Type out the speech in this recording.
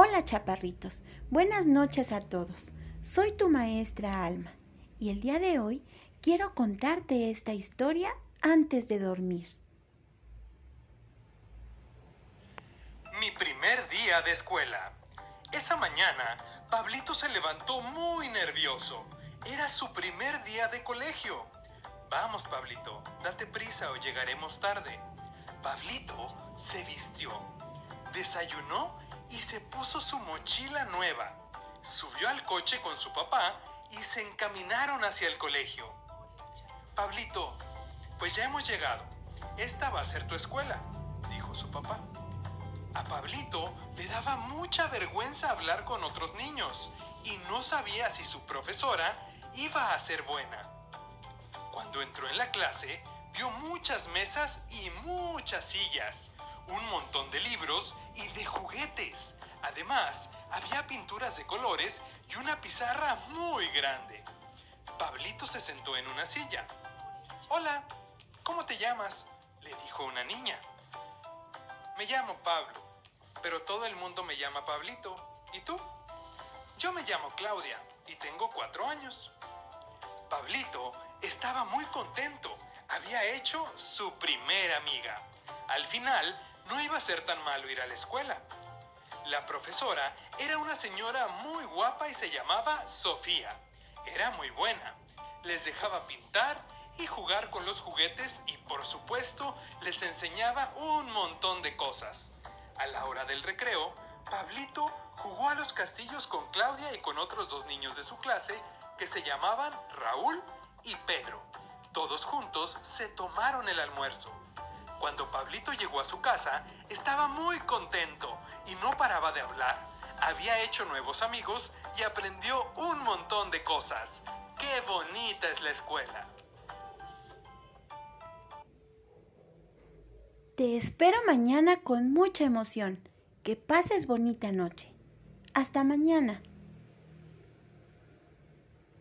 Hola chaparritos, buenas noches a todos. Soy tu maestra Alma y el día de hoy quiero contarte esta historia antes de dormir. Mi primer día de escuela. Esa mañana, Pablito se levantó muy nervioso. Era su primer día de colegio. Vamos, Pablito, date prisa o llegaremos tarde. Pablito se vistió, desayunó y se puso su mochila nueva. Subió al coche con su papá y se encaminaron hacia el colegio. Pablito, pues ya hemos llegado. Esta va a ser tu escuela, dijo su papá. A Pablito le daba mucha vergüenza hablar con otros niños y no sabía si su profesora iba a ser buena. Cuando entró en la clase, vio muchas mesas y muchas sillas un montón de libros y de juguetes. Además, había pinturas de colores y una pizarra muy grande. Pablito se sentó en una silla. Hola, ¿cómo te llamas? le dijo una niña. Me llamo Pablo, pero todo el mundo me llama Pablito. ¿Y tú? Yo me llamo Claudia y tengo cuatro años. Pablito estaba muy contento. Había hecho su primera amiga. Al final, no iba a ser tan malo ir a la escuela. La profesora era una señora muy guapa y se llamaba Sofía. Era muy buena. Les dejaba pintar y jugar con los juguetes y por supuesto les enseñaba un montón de cosas. A la hora del recreo, Pablito jugó a los castillos con Claudia y con otros dos niños de su clase que se llamaban Raúl y Pedro. Todos juntos se tomaron el almuerzo. Cuando Pablito llegó a su casa, estaba muy contento y no paraba de hablar. Había hecho nuevos amigos y aprendió un montón de cosas. ¡Qué bonita es la escuela! Te espero mañana con mucha emoción. Que pases bonita noche. Hasta mañana.